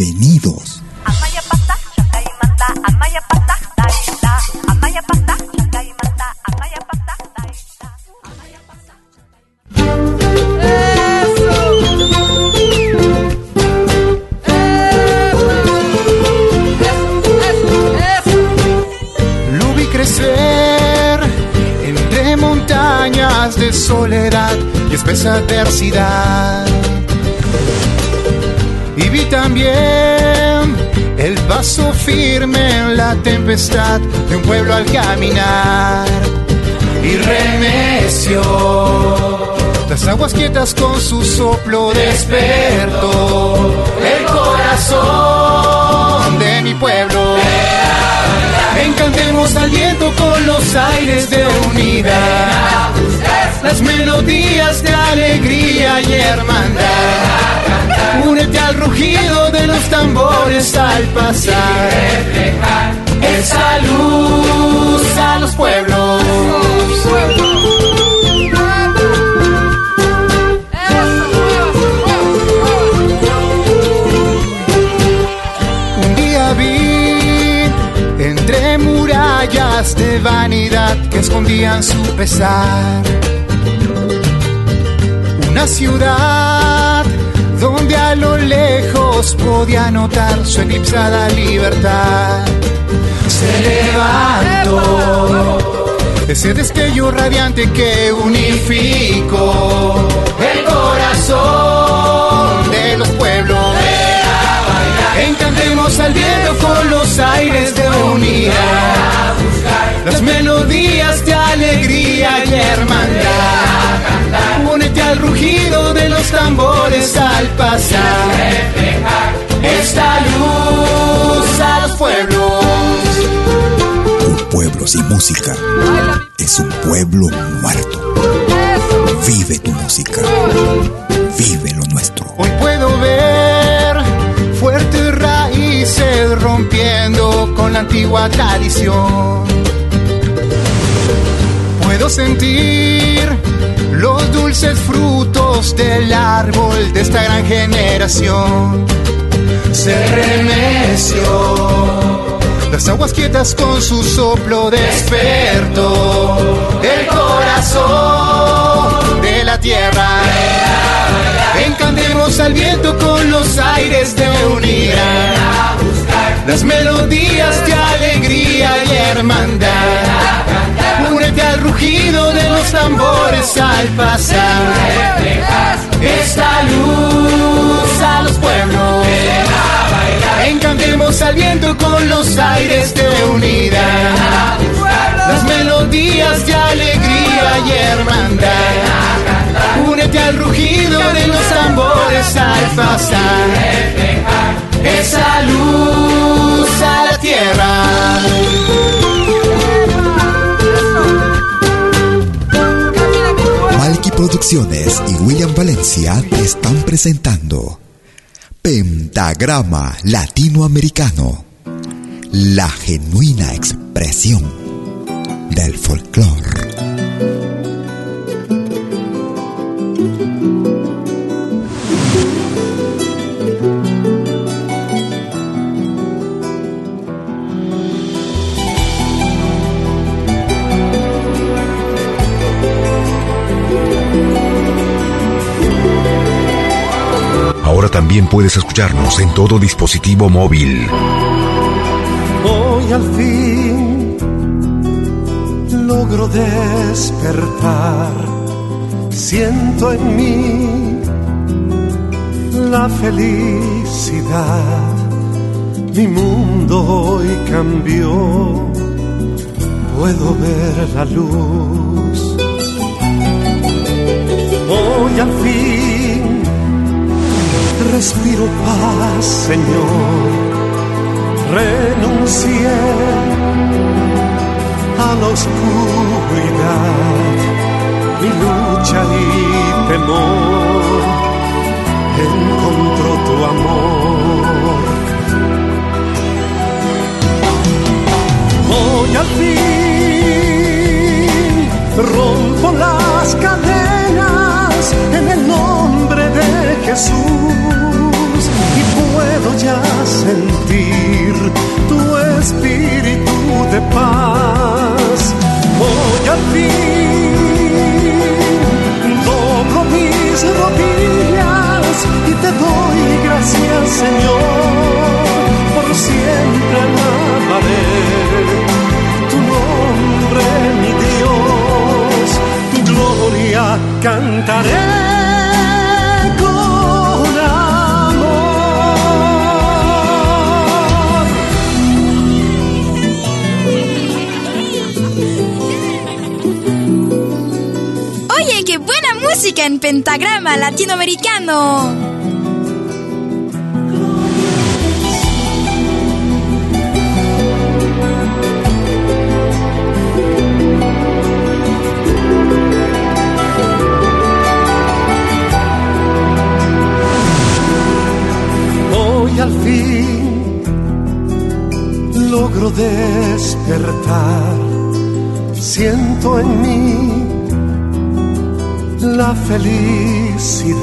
Bienvenidos. Lo vi crecer entre montañas de soledad y espesa adversidad. Y vi también el paso firme en la tempestad de un pueblo al caminar. Y remeció las aguas quietas con su soplo despertó el corazón de mi pueblo. Encantemos al viento con los aires de unidad, las melodías de alegría y hermandad. Únete al rugido de los tambores al pasar, esa luz a los pueblos. De vanidad que escondían su pesar. Una ciudad donde a lo lejos podía notar su eclipsada libertad. Se levantó ese destello radiante que unificó el corazón de los pueblos. Encantemos al viento con los aires de unidad, las melodías de alegría y hermandad. Únete al rugido de los tambores al pasar, esta luz a los pueblos. Un pueblo sin música es un pueblo muerto. Vive tu música. La antigua tradición. Puedo sentir los dulces frutos del árbol de esta gran generación. Se remeció las aguas quietas con su soplo despertó el corazón la tierra. Ven, cantemos al viento con los aires de unir. Las melodías de alegría y hermandad. Únete al rugido de los tambores al pasar. Esta luz a los pueblos. Encantemos al viento con los aires de unidad. Las melodías de alegría y hermandad. Únete al rugido de los tambores al pasar. Esa luz a la tierra. Malky Producciones y William Valencia te están presentando Pentagrama Latinoamericano, la genuina expresión del folclore. Ahora también puedes escucharnos en todo dispositivo móvil. Hoy al fin logro despertar. Siento en mí la felicidad. Mi mundo hoy cambió. Puedo ver la luz. Hoy al fin respiro paz, Señor. Renuncié a la oscuridad, mi lucha y temor. Encontró tu amor. Hoy al fin rompo las cadenas en el nombre de Jesús y puedo ya sentir tu espíritu de paz. Hoy al fin mis rodillas y te doy gracias, Señor, por siempre alabaré tu nombre, mi Dios, tu gloria cantaré. En pentagrama latinoamericano. Hoy al fin logro despertar. Siento en mí la felicidad.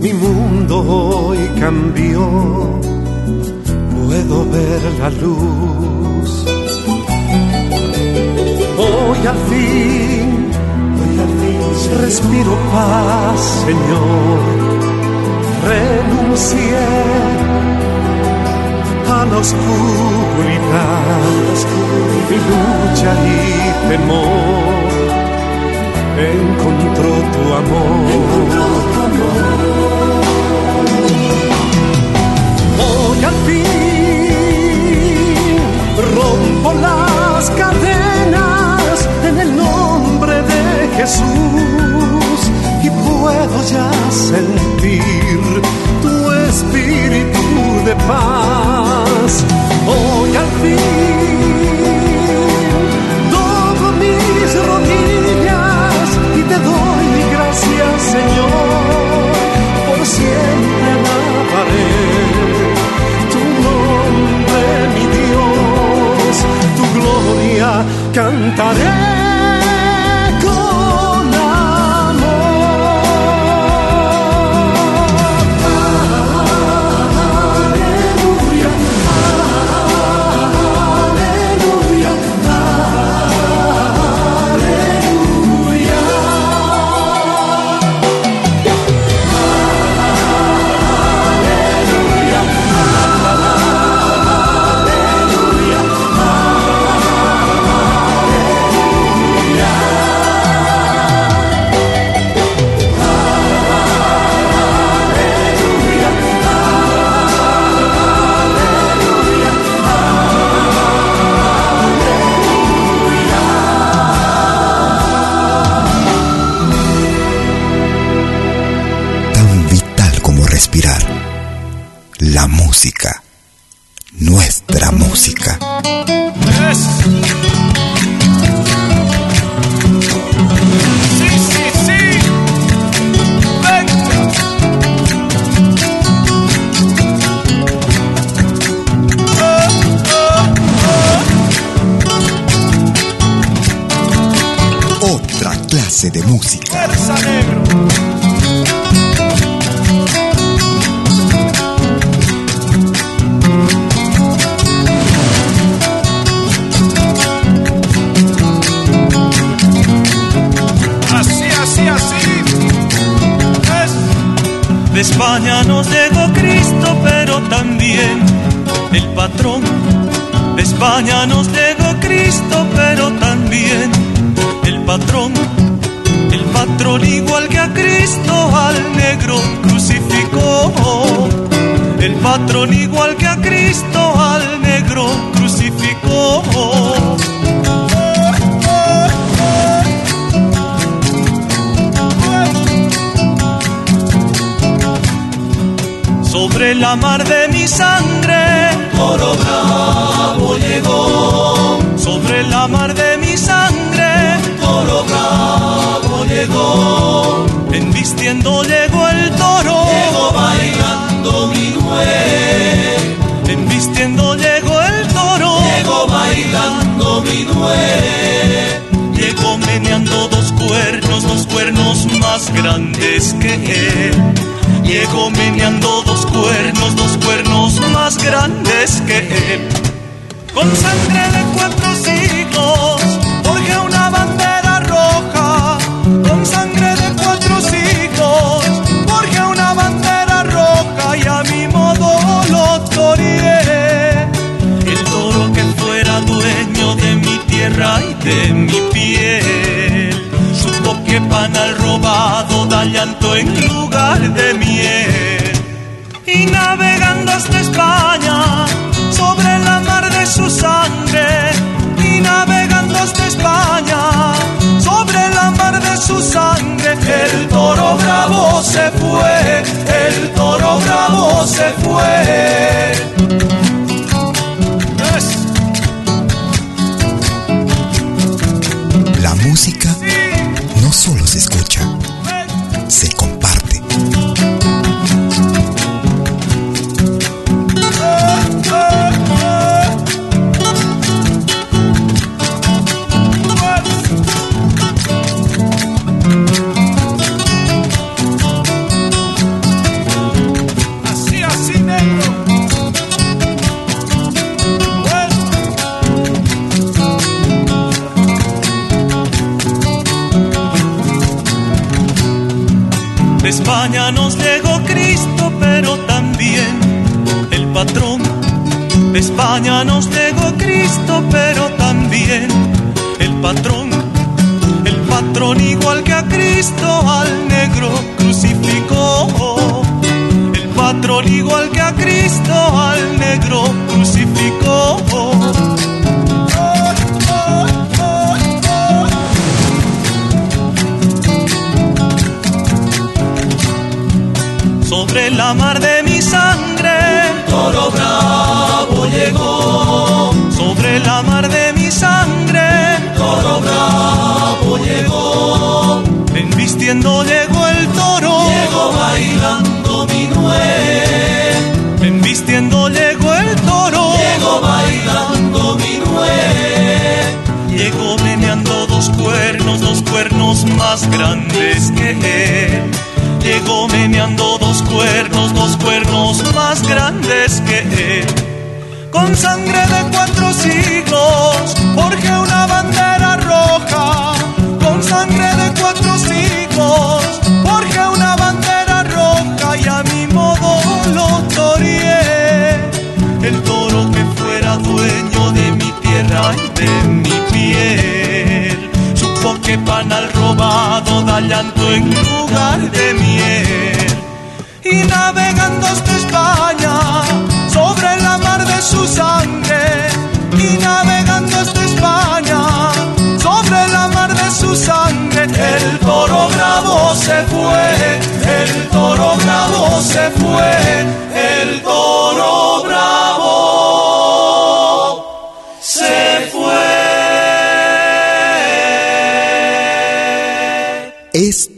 Mi mundo hoy cambió. Puedo ver la luz. Hoy al fin, hoy al fin respiro paz, Señor renuncié a la oscuridad, mi lucha y temor encontró tu amor. Hoy al fin rompo las cadenas en el nombre de Jesús y puedo ya sentir tu espíritu de paz. Hoy al fin doblo mis doy gracias, Señor, por siempre alabaré tu nombre, mi Dios, tu gloria cantaré. España nos llegó Cristo, pero también el patrón. De España nos llegó Cristo, pero también el patrón. El patrón igual que a Cristo al negro crucificó. El patrón igual que a Cristo al negro crucificó. Sobre la mar de mi sangre, toro bravo llegó. Sobre la mar de mi sangre, toro bravo llegó. Envistiendo llegó Con sangre se fue, el toro bravo se fue. Igual que a Cristo al negro crucificó. Sobre la mar de mi sangre, toro bravo llegó. Sobre la mar de mi sangre, toro bravo llegó. Envistiendo más grandes que él. Llegó meneando dos cuernos, dos cuernos más grandes que él. Con sangre de cuatro siglos, forjé que pan al robado dallanto en lugar de miel. Y navegando hasta España, sobre la mar de su sangre. Y navegando hasta España, sobre la mar de su sangre. El toro bravo se fue, el toro bravo se fue.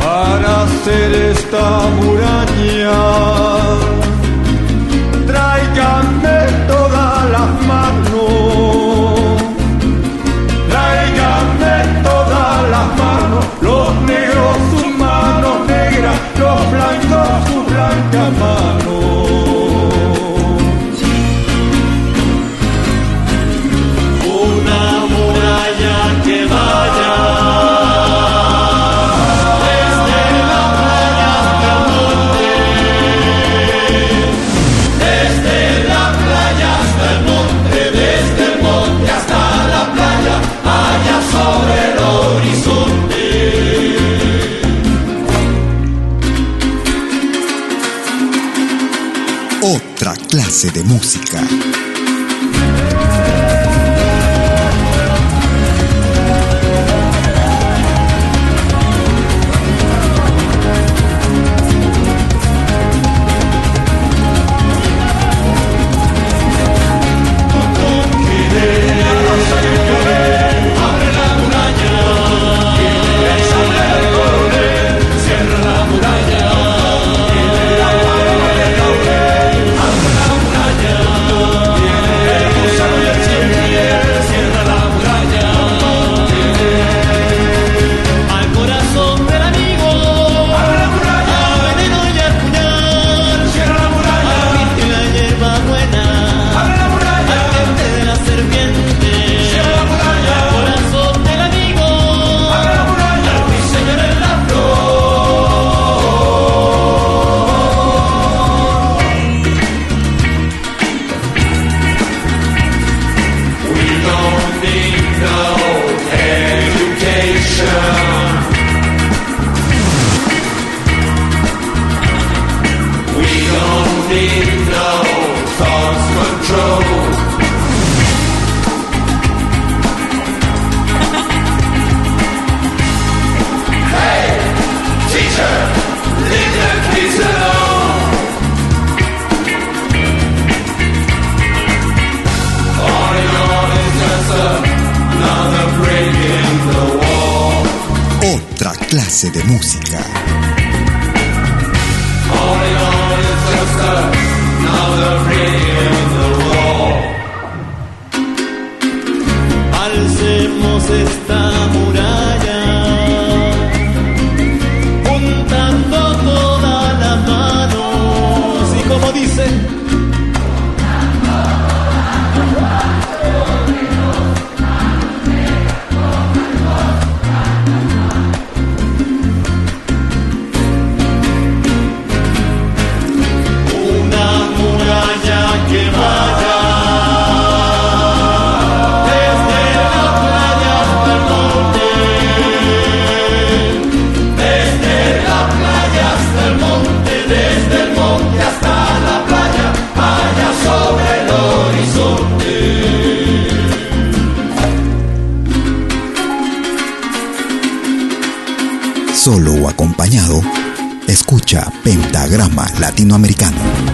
Para hacer esta muralla, tráiganme todas las manos, tráiganme todas las manos, los negros sus manos negras, los blancos sus blancas manos. de música. Americano.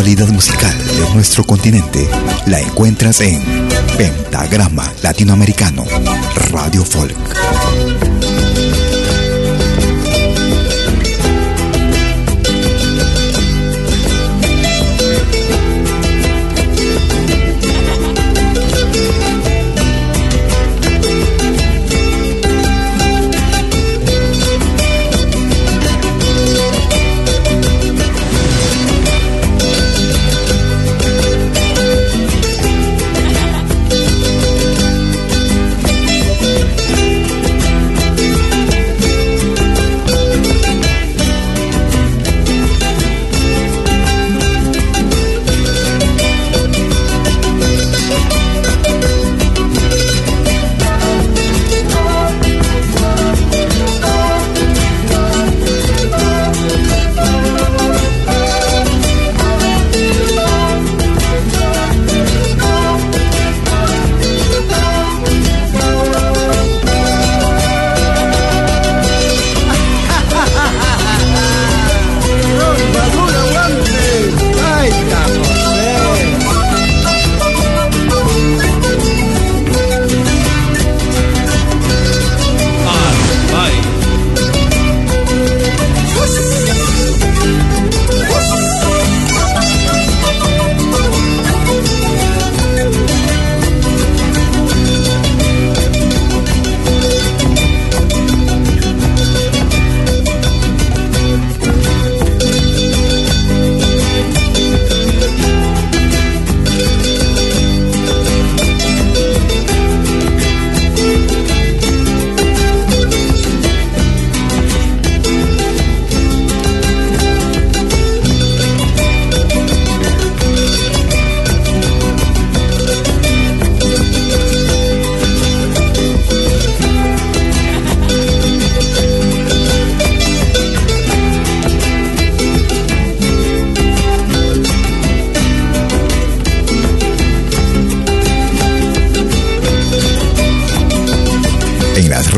Actualidad musical de nuestro continente la encuentras en Pentagrama Latinoamericano, Radio Folk.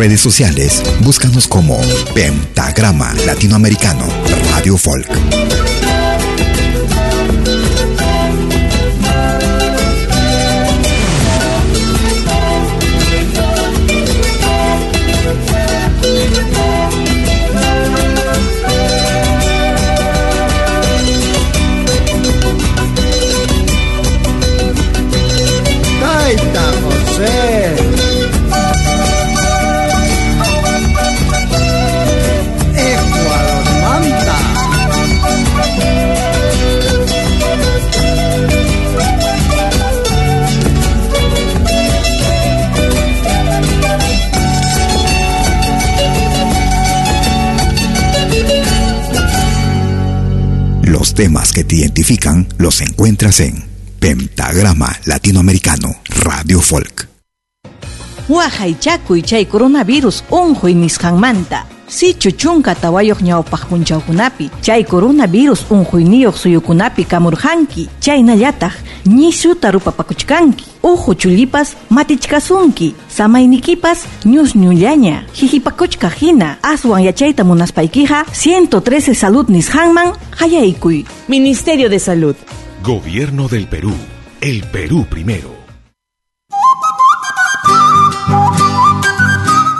Redes sociales, búscanos como Pentagrama Latinoamericano Radio Folk. Temas que te identifican los encuentras en Pentagrama Latinoamericano Radio Folk. Wahaychakuy chay coronavirus unhuy nisqanmanta. Sichu chunka tawayoq ñawpaq punchawkunapi chay coronavirus unhuyniyuq suyukunapi kamurhanki. Chaynallataq ñisuta rupapakuchkanki. Uhu chullipas matichkasunki. Samaynikipas ñusñullaña. Hihipakuchka hina. Aswan yachayta munaspaykiqa 113 Salud nisqanman hayaikuy. Ministerio de Salud. Gobierno del Perú. El Perú primero.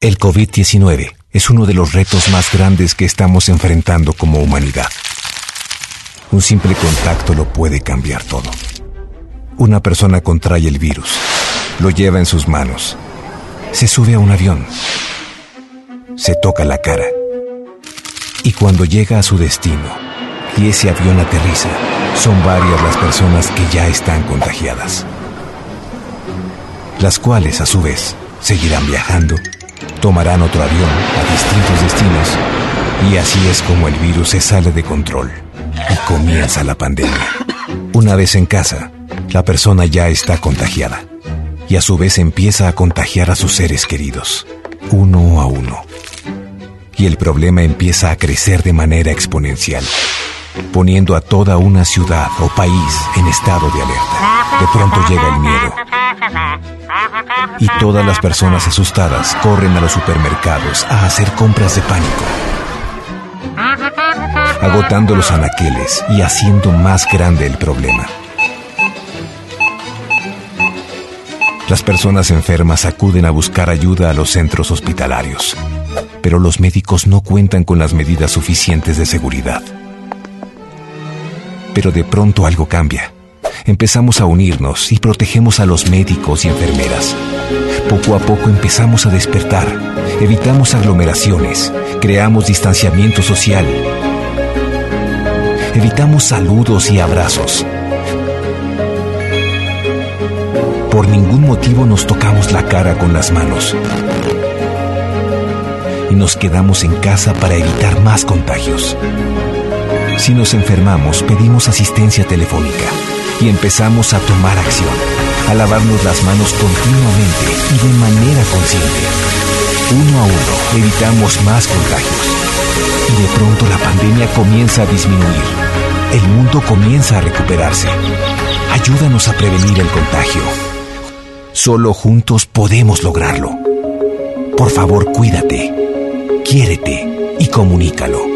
El COVID-19 es uno de los retos más grandes que estamos enfrentando como humanidad. Un simple contacto lo puede cambiar todo. Una persona contrae el virus, lo lleva en sus manos, se sube a un avión, se toca la cara y cuando llega a su destino y ese avión aterriza, son varias las personas que ya están contagiadas, las cuales a su vez seguirán viajando tomarán otro avión a distintos destinos y así es como el virus se sale de control y comienza la pandemia. Una vez en casa, la persona ya está contagiada y a su vez empieza a contagiar a sus seres queridos, uno a uno. Y el problema empieza a crecer de manera exponencial, poniendo a toda una ciudad o país en estado de alerta. De pronto llega el miedo y todas las personas asustadas corren a los supermercados a hacer compras de pánico, agotando los anaqueles y haciendo más grande el problema. Las personas enfermas acuden a buscar ayuda a los centros hospitalarios, pero los médicos no cuentan con las medidas suficientes de seguridad. Pero de pronto algo cambia. Empezamos a unirnos y protegemos a los médicos y enfermeras. Poco a poco empezamos a despertar, evitamos aglomeraciones, creamos distanciamiento social, evitamos saludos y abrazos. Por ningún motivo nos tocamos la cara con las manos y nos quedamos en casa para evitar más contagios. Si nos enfermamos, pedimos asistencia telefónica y empezamos a tomar acción, a lavarnos las manos continuamente y de manera consciente. Uno a uno evitamos más contagios. Y de pronto la pandemia comienza a disminuir. El mundo comienza a recuperarse. Ayúdanos a prevenir el contagio. Solo juntos podemos lograrlo. Por favor, cuídate, quiérete y comunícalo.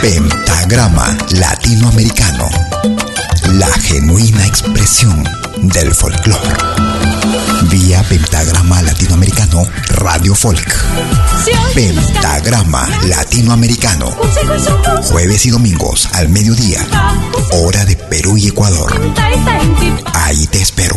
Pentagrama Latinoamericano, la genuina expresión del folclore. Vía Pentagrama Latinoamericano Radio Folk. Pentagrama Latinoamericano. Jueves y domingos al mediodía. Hora de Perú y Ecuador. Ahí te espero.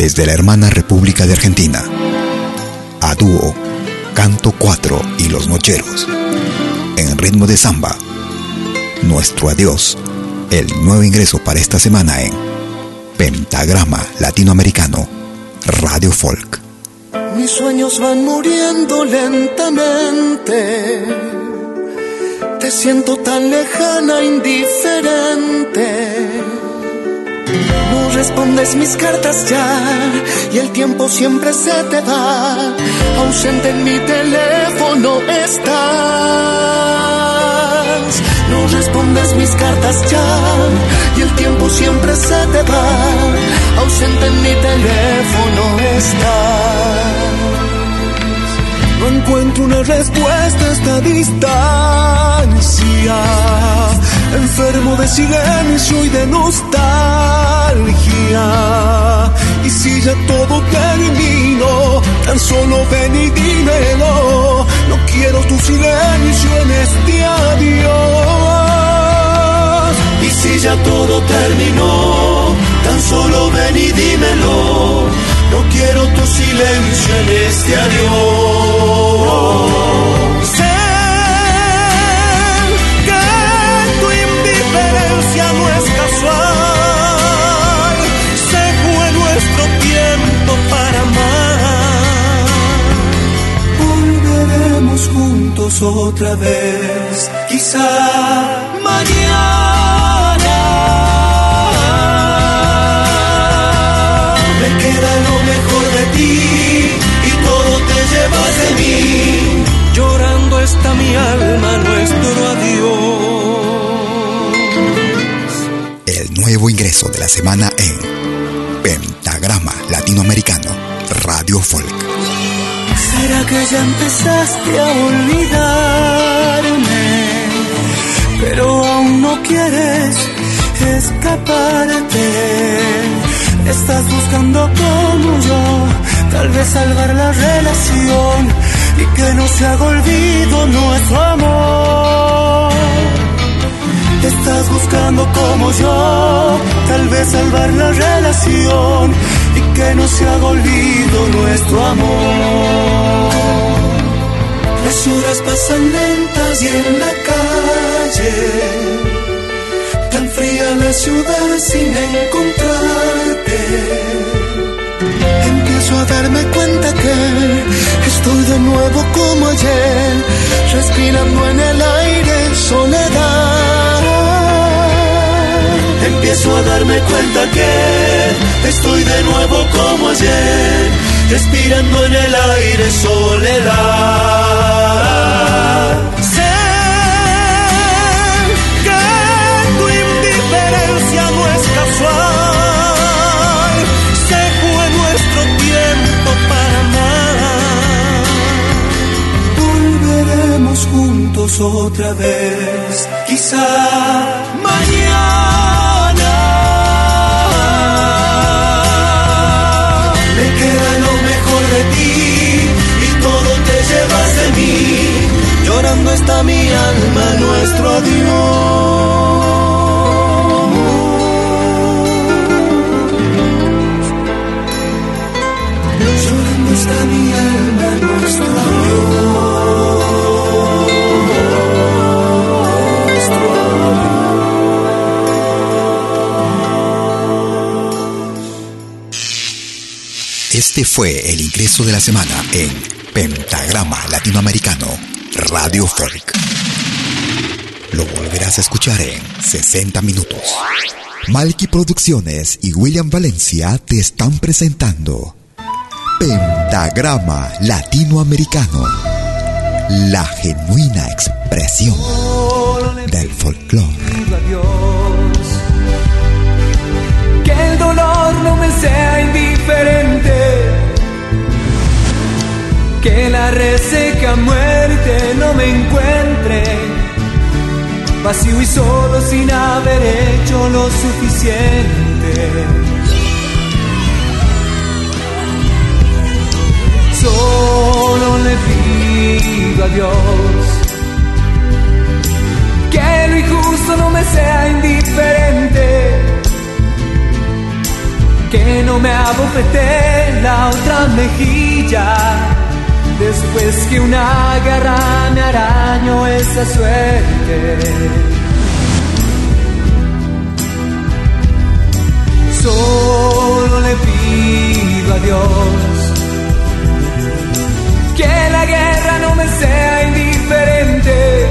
Desde la hermana República de Argentina, a dúo, Canto 4 y Los Nocheros, en ritmo de samba, Nuestro Adiós, el nuevo ingreso para esta semana en Pentagrama Latinoamericano Radio Folk. Mis sueños van muriendo lentamente. Te siento tan lejana, indiferente. No respondes mis cartas ya y el tiempo siempre se te va. Ausente en mi teléfono estás. No respondes mis cartas ya y el tiempo siempre se te va. Ausente en mi teléfono estás. No encuentro una respuesta a esta distancia. Enfermo de silencio y de nostalgia. Y si ya todo terminó, tan solo ven y dímelo. No quiero tu silencio en este adiós. Y si ya todo terminó, tan solo ven y dímelo. No quiero tu silencio en este adiós. Sé que tu indiferencia no es casual. Se fue nuestro tiempo para amar. Volveremos juntos otra vez. Quizá mañana. Queda lo mejor de ti y todo te llevas de mí. Llorando está mi alma, nuestro adiós. El nuevo ingreso de la semana en Pentagrama Latinoamericano Radio Folk. ¿Será que ya empezaste a olvidarme? Pero aún no quieres escaparte. Estás buscando como yo, tal vez salvar la relación y que no se haga olvido nuestro amor. Estás buscando como yo, tal vez salvar la relación y que no se haga olvido nuestro amor. Las horas pasan lentas y en la calle, tan fría la ciudad sin encontrarte. Empiezo a darme cuenta que estoy de nuevo como ayer, respirando en el aire soledad. Empiezo a darme cuenta que estoy de nuevo como ayer, respirando en el aire soledad. Juntos otra vez, quizá mañana. Me queda lo mejor de ti y todo te llevas de mí. Llorando está mi alma, nuestro adiós. Llorando está mi alma, nuestro Este fue el ingreso de la semana en Pentagrama Latinoamericano Radio Folk. Lo volverás a escuchar en 60 minutos. Malky Producciones y William Valencia te están presentando Pentagrama Latinoamericano. La genuina expresión del folclore. Que el dolor no me sea Que la reseca muerte no me encuentre. Vacío y solo sin haber hecho lo suficiente. Solo le pido a Dios que lo injusto no me sea indiferente que no me abofete la otra mejilla después que una garra me arañó esa suerte. Solo le pido a Dios que la guerra no me sea indiferente,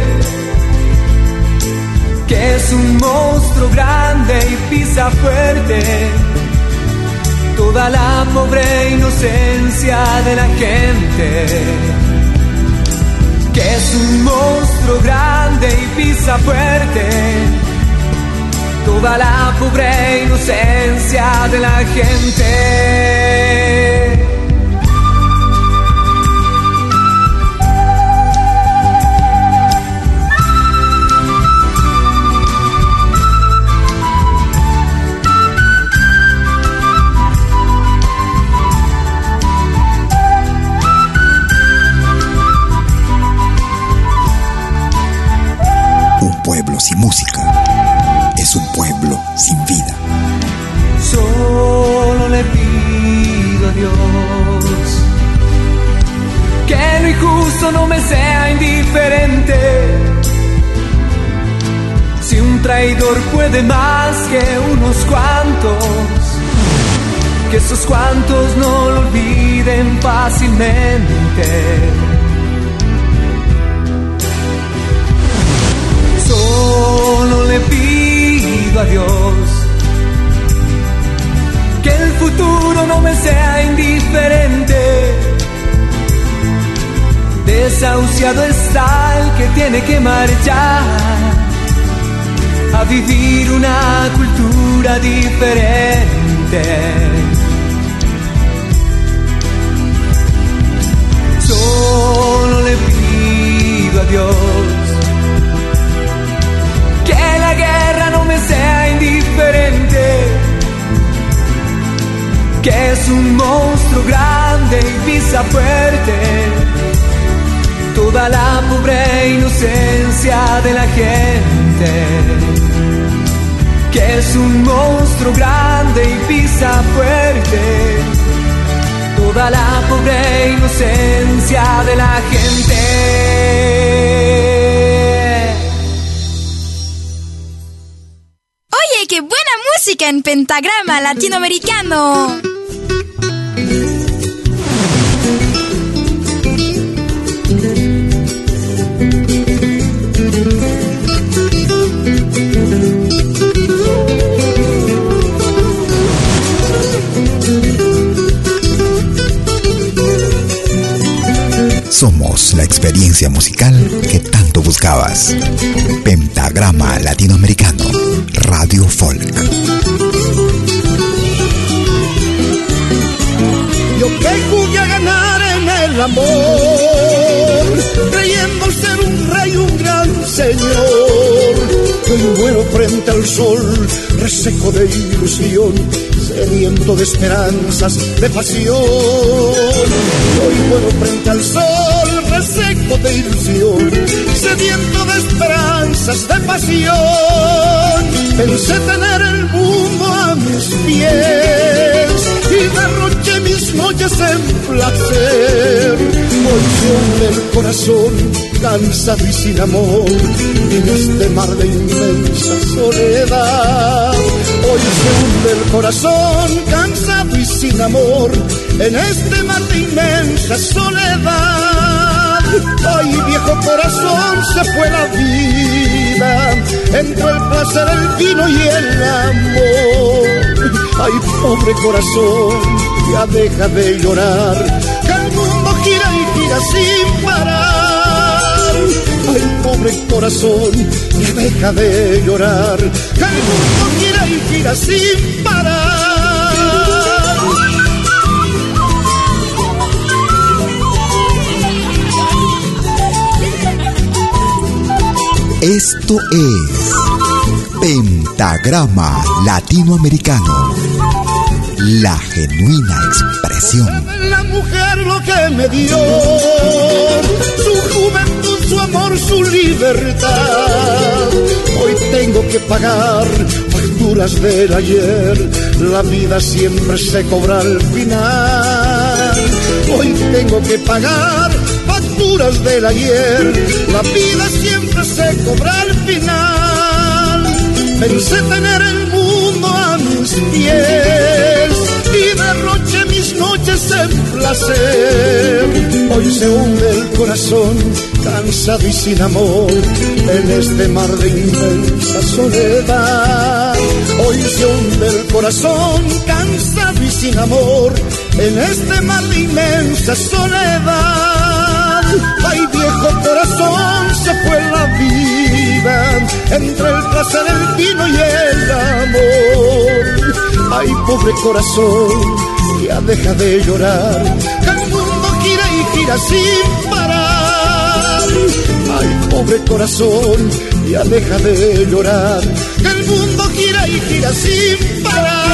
que es un monstruo grande y pisa fuerte toda la pobre inocencia de la gente, que es un monstruo grande y pisa fuerte, toda la pobre inocencia de la gente. Traidor puede más que unos cuantos, que esos cuantos no lo olviden fácilmente. Solo le pido a Dios que el futuro no me sea indiferente. Desahuciado está el que tiene que marchar a vivir una cultura diferente. Solo le pido a Dios que la guerra no me sea indiferente, que es un monstruo grande y pisa fuerte toda la pobre inocencia de la gente, que es un monstruo grande y pisa fuerte toda la pobre inocencia de la gente. Oye, qué buena música en pentagrama latinoamericano. La experiencia musical que tanto buscabas. Pentagrama Latinoamericano, Radio Folk. Yo que jugué a ganar en el amor, creyendo ser un rey, un gran señor. Hoy muero frente al sol, reseco de ilusión, sediento de esperanzas, de pasión. Hoy muero frente al sol, reseco de ilusión, sediento de esperanzas, de pasión. Pensé tener el mundo a mis pies y derroché mis noches en placer. Hoy se hunde el corazón, cansado y sin amor, en este mar de inmensa soledad. Hoy se hunde el corazón, cansado y sin amor, en este mar de inmensa soledad. Ay, viejo corazón, se fue la vida entre el placer, el vino y el amor. Ay, pobre corazón, ya deja de llorar, que el mundo gira y gira sin parar. Ay, pobre corazón, ya deja de llorar, que el mundo gira y gira sin parar. Esto es Pentagrama Latinoamericano. La genuina expresión. La mujer lo que me dio, su juventud, su amor, su libertad. Hoy tengo que pagar facturas del ayer, la vida siempre se cobra al final. Hoy tengo que pagar facturas del ayer, la vida siempre se cobra al final. Pensé tener el mundo a mis pies y derroché mis noches en placer. Hoy se hunde el corazón, cansado y sin amor, en este mar de inmensa soledad. Hoy se hunde el corazón, cansado y sin amor, en este mar de inmensa soledad. Ay, viejo corazón, se fue la vida entre el placer, el vino y el amor. Ay, pobre corazón, ya deja de llorar, que el mundo gira y gira sin parar. Ay, pobre corazón, ya deja de llorar, que el mundo gira y gira sin parar.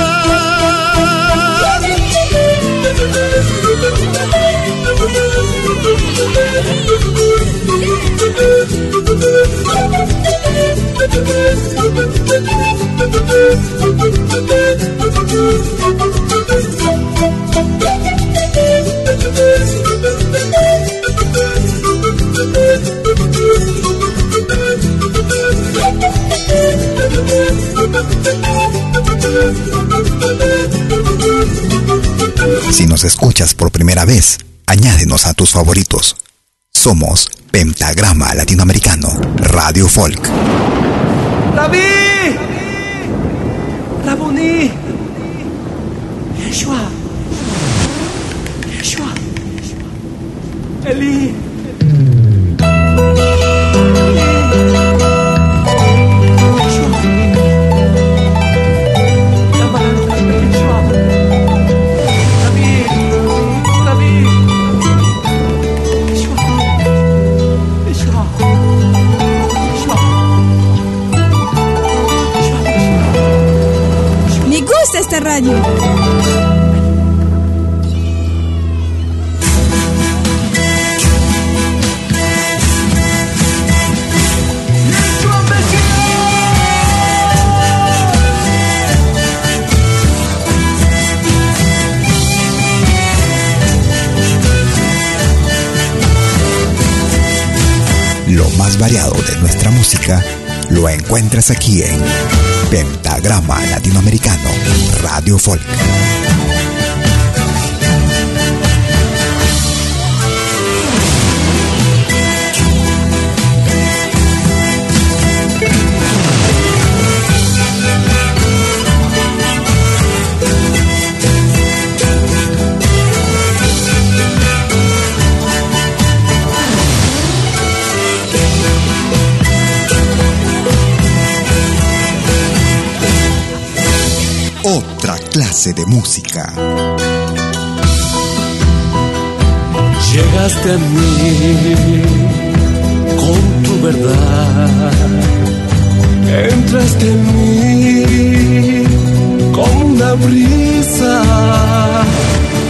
Si nos escuchas por primera vez, añádenos a tus favoritos. Somos Pentagrama Latinoamericano, Radio Folk. ¡Rabí! ¡Yeshua! encuentras aquí en Pentagrama Latinoamericano Radio Folk. de música. Llegaste a mí con tu verdad, entraste en mí como una brisa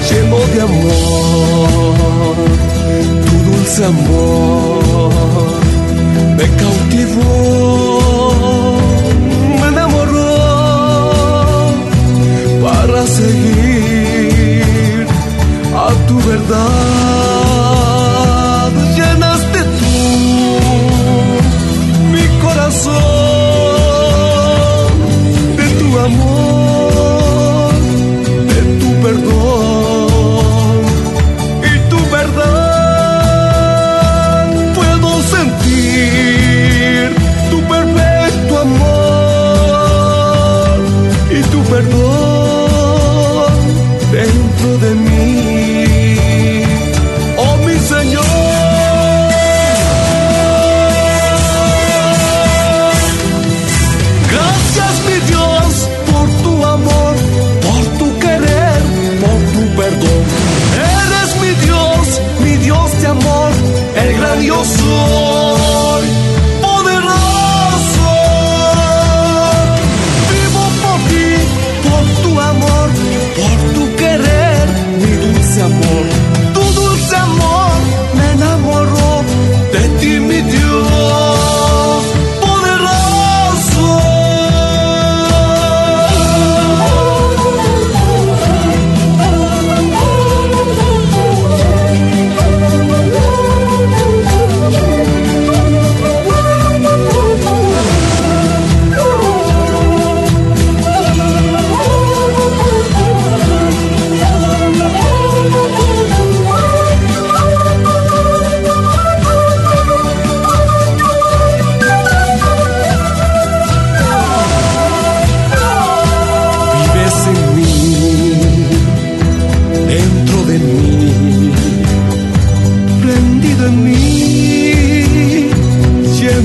lleno de amor, tu dulce amor me cautivó.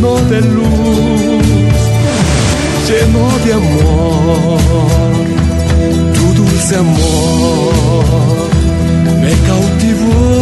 lleno de luz, lleno de amor, tu dulce amor me cautivó.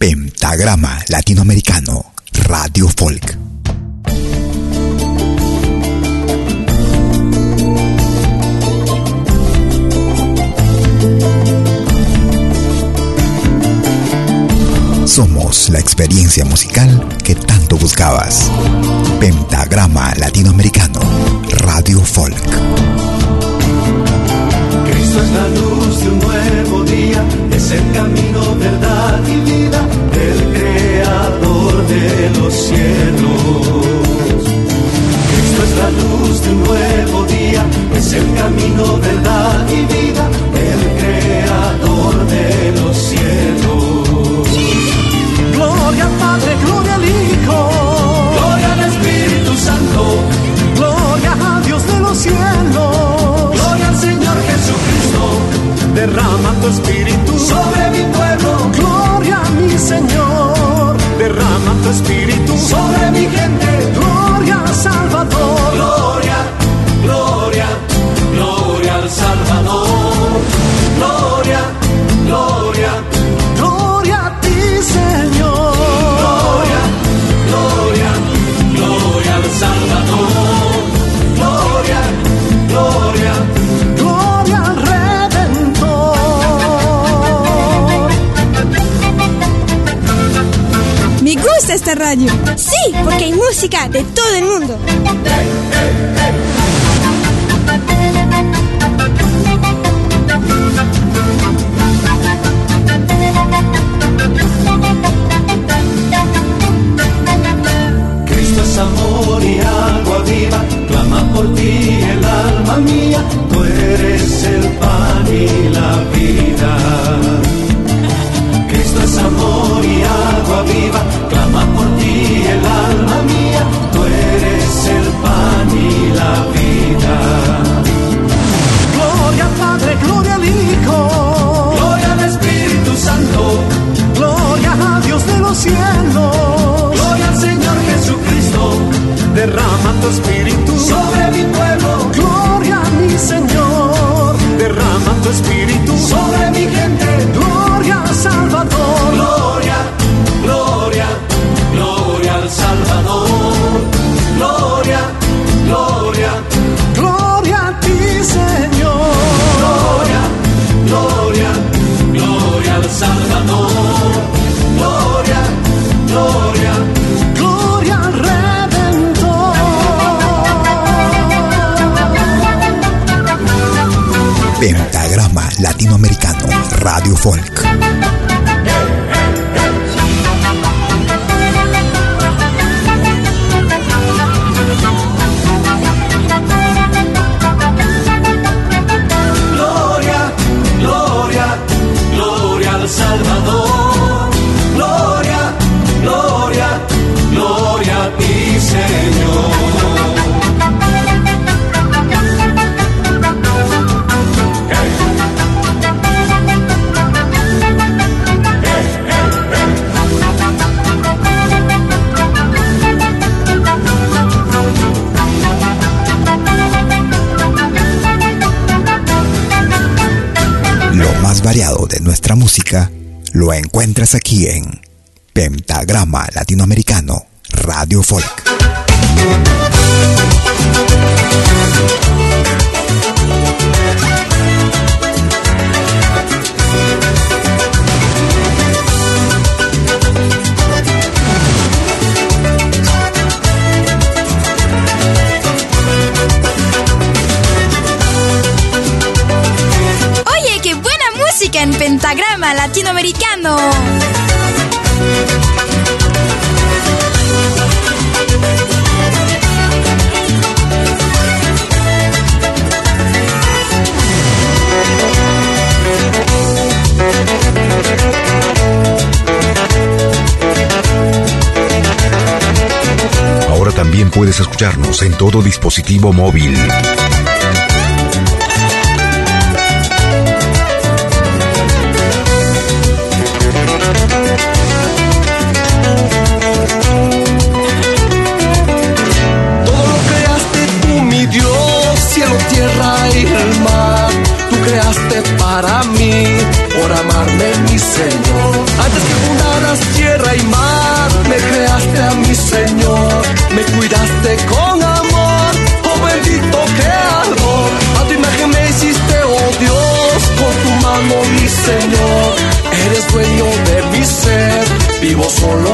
Pentagrama Latinoamericano, Radio Folk. Somos la experiencia musical que tanto buscabas. Pentagrama Latinoamericano, Radio Folk. Cristo es la luz de un nuevo día, es el camino, verdad y vida del Creador de los cielos. Cristo es la luz de un nuevo día, es el camino, verdad y vida Derrama tu espíritu sobre mi pueblo, Gloria a mi Señor. Derrama tu espíritu sobre mi gente. Gloria al Salvador. De todo el mundo. Cristo es amor y agua viva, clama por ti el alma mía, tú eres el pan y la vida. Cristo es amor y agua viva, ti el alma mía, tú eres el pan y la vida. Gloria al Padre, gloria al Hijo. Gloria al Espíritu Santo, Gloria a Dios de los cielos. gloria al Señor Jesucristo, Derrama tu espíritu sobre mi pueblo, Gloria a mi Señor. Derrama tu espíritu sobre mi gente. Gloria. Pentagrama Latinoamericano, Radio Folk. Lo encuentras aquí en Pentagrama Latinoamericano, Radio Folk. En pentagrama latinoamericano. Ahora también puedes escucharnos en todo dispositivo móvil. para mí, por amarme mi Señor. Antes que fundaras tierra y mar, me creaste a mi Señor, me cuidaste con amor, oh bendito creador. A tu imagen me hiciste, oh Dios, con tu mano mi Señor. Eres dueño de mi ser, vivo solo